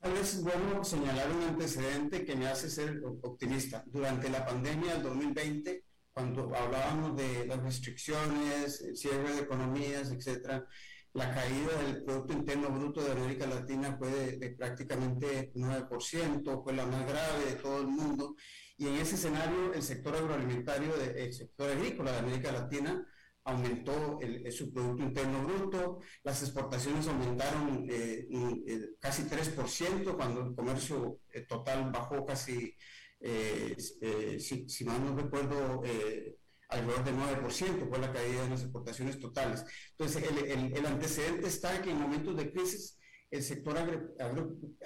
Tal vez bueno señalar un antecedente que me hace ser optimista. Durante la pandemia del 2020, cuando hablábamos de las restricciones, el cierre de economías, etcétera, la caída del Producto Interno Bruto de América Latina fue de, prácticamente 9%, fue la más grave de todo el mundo. Y en ese escenario, el sector agroalimentario, el sector agrícola de América Latina, aumentó el, su Producto Interno Bruto, las exportaciones aumentaron eh, eh, casi 3%, cuando el comercio eh, total bajó casi si, si, mal no recuerdo, eh, alrededor del 9% fue la caída de las exportaciones totales. Entonces, el, el, antecedente está que en momentos de crisis el sector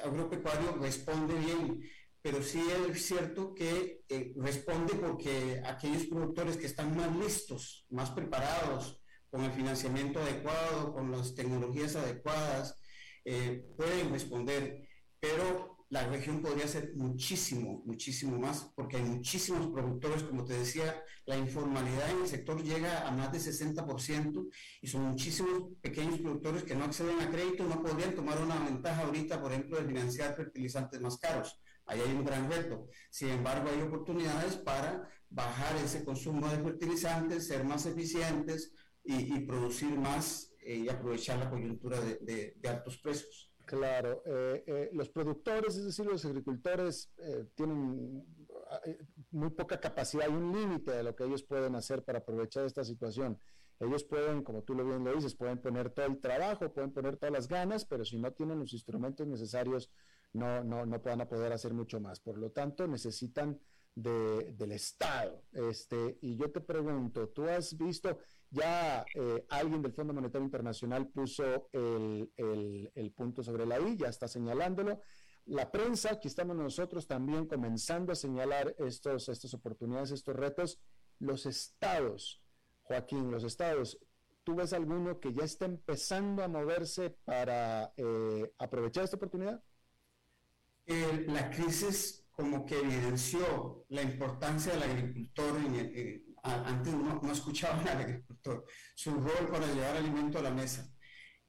agropecuario responde bien, pero sí es cierto que responde porque aquellos productores que están más listos, más preparados, con el financiamiento adecuado, con las tecnologías adecuadas, pueden responder, pero la región podría ser muchísimo, muchísimo más, porque hay muchísimos productores, como te decía, la informalidad en el sector llega a más de 60% y son muchísimos pequeños productores que no acceden a crédito, no podrían tomar una ventaja ahorita, por ejemplo, de financiar fertilizantes más caros. Ahí hay un gran reto. Sin embargo, hay oportunidades para bajar ese consumo de fertilizantes, ser más eficientes y, producir más eh, y aprovechar la coyuntura de altos precios. Claro, eh, eh, los productores, es decir, los agricultores, eh, tienen muy poca capacidad y un límite de lo que ellos pueden hacer para aprovechar esta situación. Ellos pueden, como tú lo bien lo dices, pueden poner todo el trabajo, pueden poner todas las ganas, pero si no tienen los instrumentos necesarios, no, no, no van a poder hacer mucho más. Por lo tanto, necesitan del Estado. Este, y yo te pregunto, ¿tú has visto, ya eh, alguien del Fondo Monetario Internacional puso el, el, punto sobre la I, ya está señalándolo. La prensa, aquí estamos nosotros también comenzando a señalar estos, estas oportunidades, estos retos. Los estados, Joaquín, los estados, ¿tú ves alguno que ya está empezando a moverse para eh, aprovechar esta oportunidad? la crisis como que evidenció la importancia del agricultor. Eh, antes no, escuchaban al agricultor, su rol para llevar alimento a la mesa.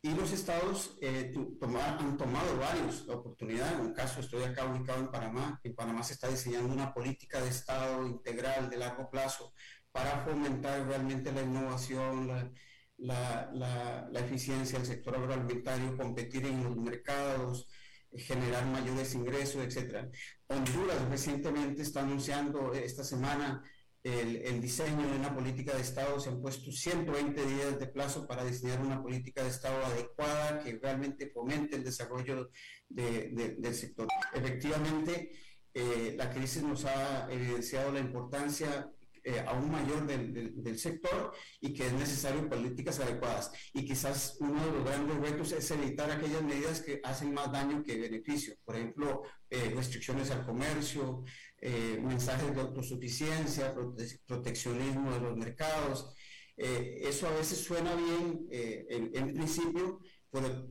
Y los estados eh, han tomado varios oportunidades. En un caso, estoy acá ubicado en Panamá. En Panamá se está diseñando una política de estado integral de largo plazo para fomentar realmente la innovación, la, la, eficiencia del sector agroalimentario, competir en los mercados, generar mayores ingresos, etcétera. Honduras recientemente está anunciando esta semana el, el, diseño de una política de Estado. Se han puesto 120 días de plazo para diseñar una política de Estado adecuada que realmente fomente el desarrollo de, del sector. Efectivamente, eh, la crisis nos ha evidenciado la importancia eh, aún mayor del, del, sector y que es necesario políticas adecuadas. Y quizás uno de los grandes retos es evitar aquellas medidas que hacen más daño que beneficio. Por ejemplo, eh, restricciones al comercio, eh, mensajes de autosuficiencia, proteccionismo de los mercados. eso a veces suena bien en, en principio,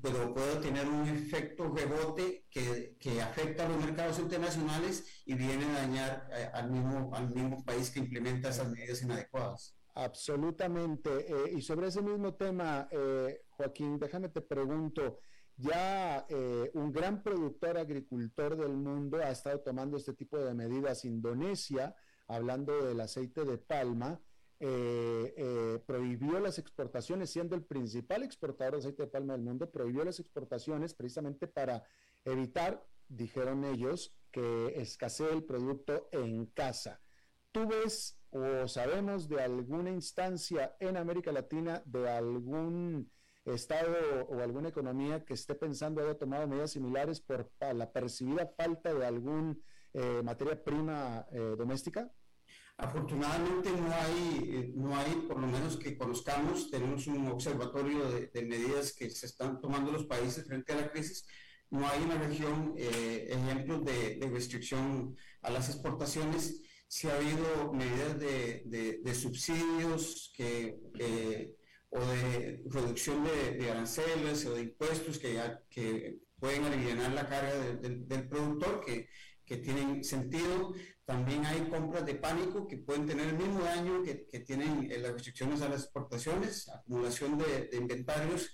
pero, puede tener un efecto rebote que, que, afecta a los mercados internacionales y viene a dañar eh, al, mismo, al mismo país que implementa esas medidas inadecuadas. Absolutamente. Eh, y sobre ese mismo tema, eh, Joaquín, déjame te pregunto, ya un gran productor agricultor del mundo ha estado tomando este tipo de medidas. Indonesia, hablando del aceite de palma, eh, eh, prohibió las exportaciones, siendo el principal exportador de aceite de palma del mundo, prohibió las exportaciones precisamente para evitar, dijeron ellos, que escasee el producto en casa. ¿Tú ves o sabemos de alguna instancia en América Latina de algún Estado o alguna economía que esté pensando haya tomado medidas similares por la percibida falta de alguna eh, materia prima doméstica? Afortunadamente no hay, eh, no hay, por lo menos que conozcamos, tenemos un observatorio de, medidas que se están tomando los países frente a la crisis. No hay en la región eh, ejemplos de, restricción a las exportaciones. Sí ha habido medidas de, subsidios que, eh, o de reducción de, aranceles o de impuestos que, que pueden aliviar la carga del productor, que, que tienen sentido también hay compras de pánico que pueden tener el mismo daño que, que tienen eh, las restricciones a las exportaciones, acumulación de, inventarios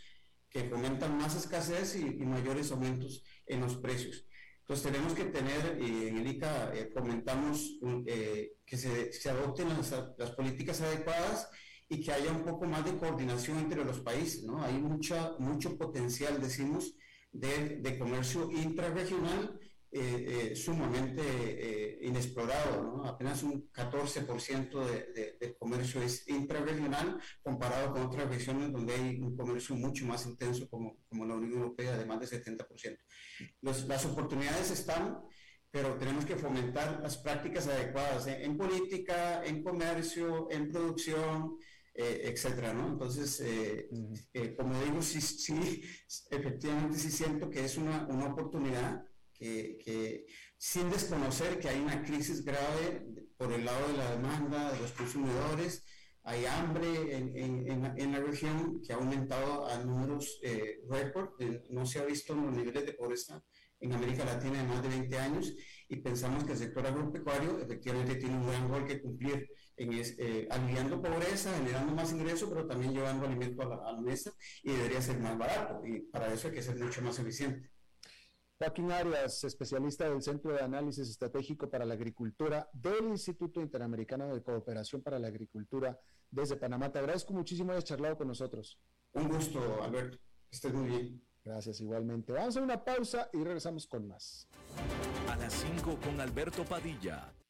que fomentan más escasez y, mayores aumentos en los precios. Entonces tenemos que tener, y en el ICA eh, comentamos eh, que se, se adopten las, las, políticas adecuadas y que haya un poco más de coordinación entre los países. ¿no? Hay mucha, mucho potencial, decimos, de, de comercio intrarregional eh, eh, sumamente eh, inexplorado, ¿no? apenas un 14% de, de, comercio es intrarregional comparado con otras regiones donde hay un comercio mucho más intenso como, como la Unión Europea de más del 70%. las oportunidades están, pero tenemos que fomentar las prácticas adecuadas en política, en comercio, en producción, etcétera, ¿no? Entonces, como digo, sí, sí, efectivamente sí siento que es una, una oportunidad que, sin desconocer que hay una crisis grave por el lado de la demanda de los consumidores, hay hambre en, en, la región que ha aumentado a números eh, récord, no se ha visto en los niveles de pobreza en América Latina de más de 20 años y pensamos que el sector agropecuario efectivamente tiene un gran rol que cumplir en eh, aliviando pobreza, generando más ingresos, pero también llevando alimento a la, a la mesa y debería ser más barato y para eso hay que ser mucho más eficiente. Joaquín Arias, especialista del Centro de Análisis Estratégico para la Agricultura del Instituto Interamericano de Cooperación para la Agricultura desde Panamá. Te agradezco muchísimo haber charlado con nosotros. Un gusto, Alberto. Estés muy bien. Gracias, igualmente. Vamos a una pausa y regresamos con más. A las 5 con Alberto Padilla,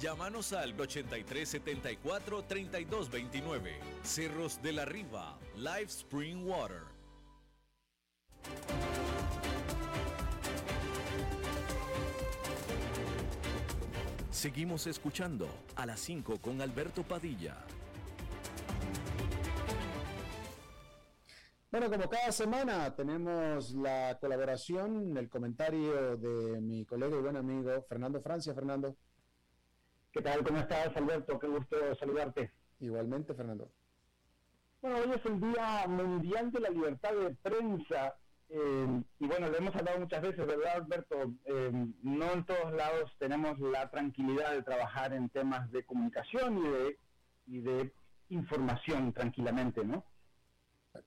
Llámanos al 8374 3229. Cerros de la Riva, Live Spring Water. Seguimos escuchando a las 5 con Alberto Padilla. Bueno, como cada semana tenemos la colaboración, el comentario de mi colega y buen amigo Fernando Francia. Fernando. ¿Qué tal? ¿Cómo estás, Alberto? Qué gusto saludarte. Igualmente, Fernando. Bueno, hoy es el Día Mundial de la Libertad de Prensa. Eh, y bueno, lo hemos hablado muchas veces, ¿verdad, Alberto? Eh, no en todos lados tenemos la tranquilidad de trabajar en temas de comunicación y de, y de información tranquilamente, ¿no?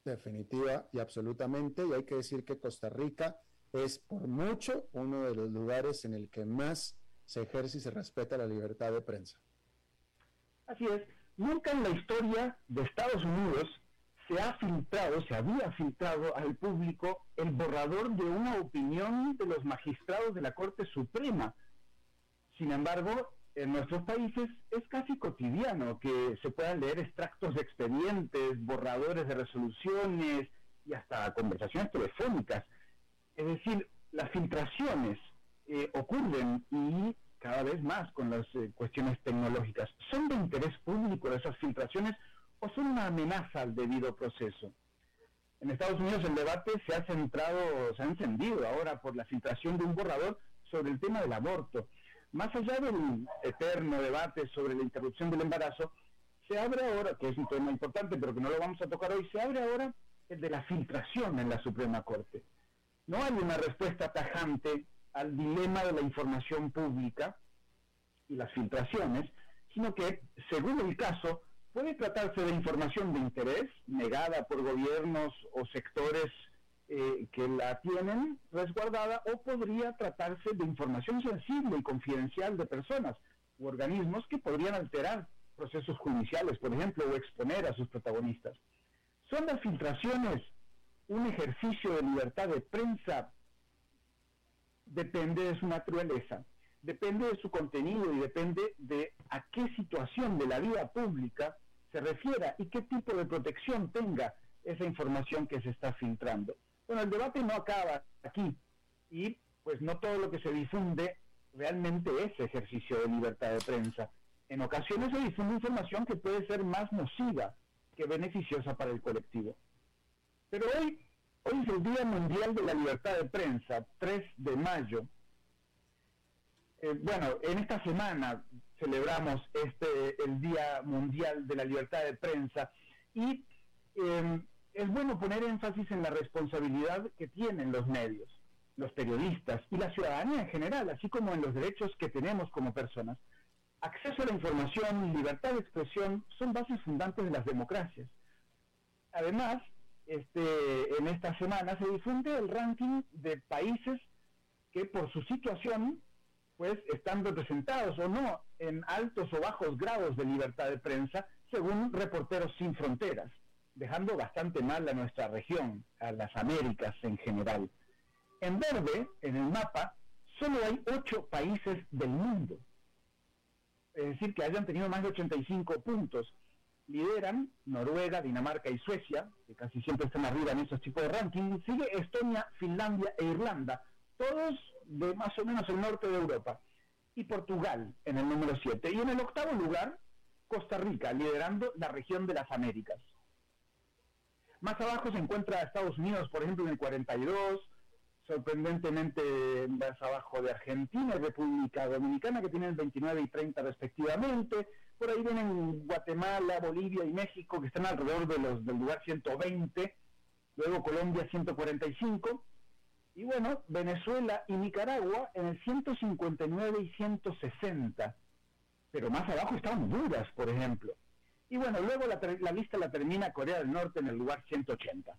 Definitiva y absolutamente. Y hay que decir que Costa Rica es por mucho uno de los lugares en el que más se ejerce y se respeta la libertad de prensa. Así es. Nunca en la historia de Estados Unidos se ha filtrado, se había filtrado al público el borrador de una opinión de los magistrados de la Corte Suprema. Sin embargo, en nuestros países es casi cotidiano que se puedan leer extractos de expedientes, borradores de resoluciones y hasta conversaciones telefónicas. Es decir, las filtraciones eh, ocurren y cada vez más con las eh, cuestiones tecnológicas. ¿Son de interés público esas filtraciones o son una amenaza al debido proceso? En Estados Unidos el debate se ha centrado, se ha encendido ahora por la filtración de un borrador sobre el tema del aborto. Más allá del eterno debate sobre la interrupción del embarazo, se abre ahora, que es un tema importante, pero que no lo vamos a tocar hoy, se abre ahora el de la filtración en la Suprema Corte. No hay una respuesta tajante al dilema de la información pública y las filtraciones, sino que, según el caso, puede tratarse de información de interés negada por gobiernos o sectores eh, que la tienen resguardada o podría tratarse de información sensible y confidencial de personas u organismos que podrían alterar procesos judiciales, por ejemplo, o exponer a sus protagonistas. ¿Son las filtraciones un ejercicio de libertad de prensa depende de su naturaleza, depende de su contenido y depende de a qué situación de la vida pública se refiera y qué tipo de protección tenga esa información que se está filtrando. Bueno, el debate no acaba aquí y pues no todo lo que se difunde realmente es ejercicio de libertad de prensa. En ocasiones se difunde información que puede ser más nociva que beneficiosa para el colectivo. Pero hoy Hoy es el Día Mundial de la Libertad de Prensa, 3 de mayo. Eh, bueno, en esta semana celebramos este el Día Mundial de la Libertad de Prensa y em, es bueno poner énfasis en la responsabilidad que tienen los medios, los periodistas y la ciudadanía en general, así como en los derechos que tenemos como personas. acceso a la información, libertad de expresión son bases fundantes de las democracias. Además, este, en esta semana se difunde el ranking de países que por su situación pues están representados o no en altos o bajos grados de libertad de prensa, según Reporteros Sin Fronteras, dejando bastante mal a nuestra región, a las Américas en general. En verde, en el mapa, solo hay ocho países del mundo. Es decir, que hayan tenido más de 85 puntos. Lideran Noruega, Dinamarca y Suecia, que casi siempre están arriba en esos tipos de rankings. Sigue Estonia, Finlandia e Irlanda, todos de más o menos el norte de Europa. Y Portugal en el número 7. Y en el octavo lugar, Costa Rica, liderando la región de las Américas. Más abajo se encuentra Estados Unidos, por ejemplo, en el 42, sorprendentemente más abajo de Argentina y República Dominicana, que tienen 29 y 30 respectivamente. Por ahí vienen Guatemala, Bolivia y México, que están alrededor de los, del lugar 120. Luego Colombia 145. Y bueno, Venezuela y Nicaragua en el 159 y 160. Pero más abajo está Honduras, por ejemplo. Y bueno, luego la, la lista la termina Corea del Norte en el lugar 180.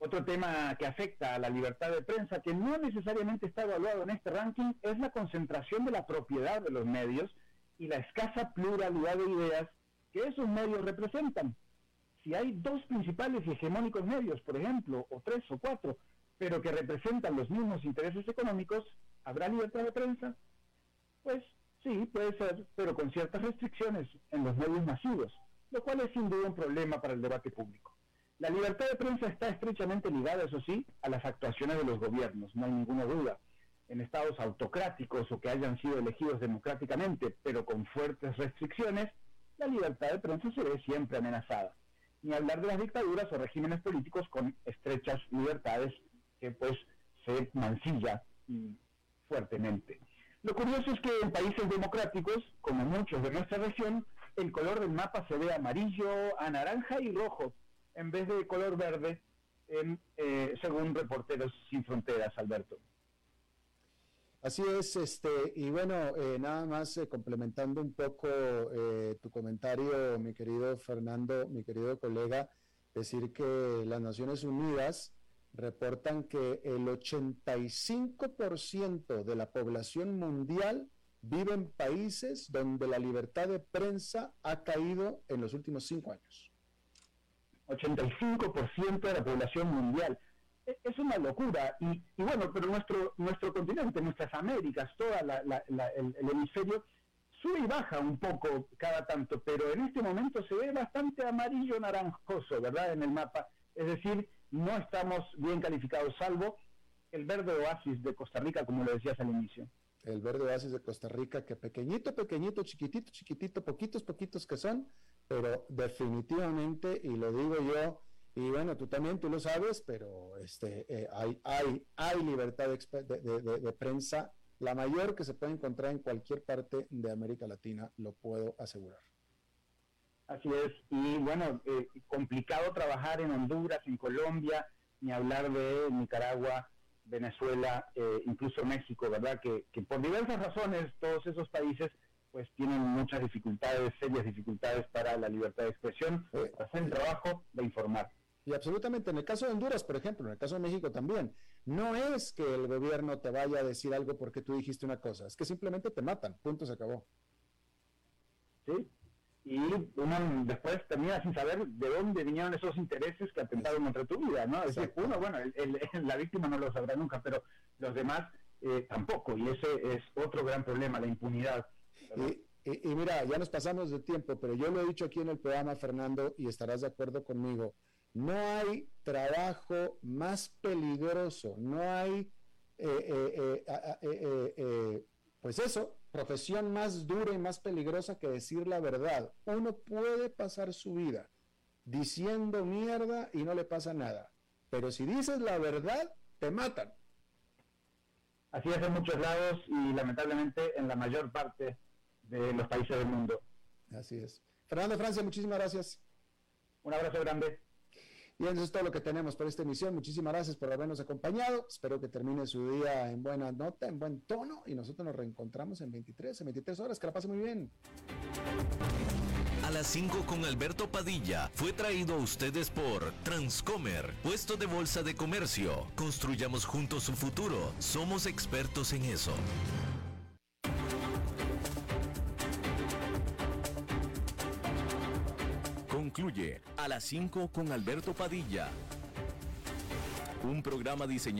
Otro tema que afecta a la libertad de prensa, que no necesariamente está evaluado en este ranking, es la concentración de la propiedad de los medios y la escasa pluralidad de ideas que esos medios representan. Si hay dos principales y hegemónicos medios, por ejemplo, o tres o cuatro, pero que representan los mismos intereses económicos, ¿habrá libertad de prensa? Pues sí, puede ser, pero con ciertas restricciones en los medios masivos, lo cual es sin duda un problema para el debate público. La libertad de prensa está estrechamente ligada, eso sí, a las actuaciones de los gobiernos, no hay ninguna duda. En estados autocráticos o que hayan sido elegidos democráticamente, pero con fuertes restricciones, la libertad de prensa se ve siempre amenazada. Ni hablar de las dictaduras o regímenes políticos con estrechas libertades que pues se mancilla fuertemente. Lo curioso es que en países democráticos, como muchos de nuestra región, el color del mapa se ve amarillo, a naranja y rojo, en vez de color verde, en, eh, según Reporteros Sin Fronteras, Alberto. Así es, este, y bueno, eh, nada más eh, complementando un poco tu comentario, mi querido Fernando, mi querido colega, decir que las Naciones Unidas reportan que el 85% de la población mundial vive en países donde la libertad de prensa ha caído en los últimos cinco años. 85% de la población mundial. E, es una locura. Y, bueno, pero nuestro, nuestro continente, nuestras Américas, todo el, hemisferio, sube y baja un poco cada tanto, pero en este momento se ve bastante amarillo naranjoso, ¿verdad? En el mapa. Es decir, no estamos bien calificados, salvo el verde oasis de Costa Rica, como lo decías al inicio. El verde oasis de Costa Rica, que pequeñito, pequeñito, chiquitito, chiquitito, poquitos, poquitos que son, pero definitivamente, y lo digo yo, y bueno, tú también, tú lo sabes, pero este, eh, hay, hay, hay libertad de, prensa, la mayor que se puede encontrar en cualquier parte de América Latina, lo puedo asegurar. Así es, y bueno, eh, complicado trabajar en Honduras, en Colombia, ni hablar de Nicaragua, Venezuela, eh, incluso México, ¿verdad? Que, que por diversas razones todos esos países pues tienen muchas dificultades, serias dificultades para la libertad de expresión, para hacer el trabajo de informar. Y absolutamente, en el caso de Honduras, por ejemplo, en el caso de México también, no es que el gobierno te vaya a decir algo porque tú dijiste una cosa, es que simplemente te matan, punto, se acabó. Sí, y uno después termina sin saber de dónde vinieron esos intereses que atentaron contra tu vida, ¿no? Es decir, uno, bueno, la víctima no lo sabrá nunca, pero los demás eh, tampoco, y ese es otro gran problema, la impunidad. Y, mira, ya nos pasamos de tiempo, pero yo lo he dicho aquí en el programa, Fernando, y estarás de acuerdo conmigo. No hay trabajo más peligroso, no hay, eh, eh, eh, pues eso, profesión más dura y más peligrosa que decir la verdad. Uno puede pasar su vida diciendo mierda y no le pasa nada, pero si dices la verdad, te matan. Así es en muchos lados y lamentablemente en la mayor parte de los países del mundo. Así es. Fernando Francia, muchísimas gracias. Un abrazo grande. Y eso es todo lo que tenemos por esta emisión. Muchísimas gracias por habernos acompañado. Espero que termine su día en buena nota, en buen tono. Y nosotros nos reencontramos en 23, en 23 horas. Que la pase muy bien. A las 5 con Alberto Padilla fue traído a ustedes por Transcomer, puesto de bolsa de comercio. Construyamos juntos su futuro. Somos expertos en eso. Concluye a las 5 con Alberto Padilla. Un programa diseñado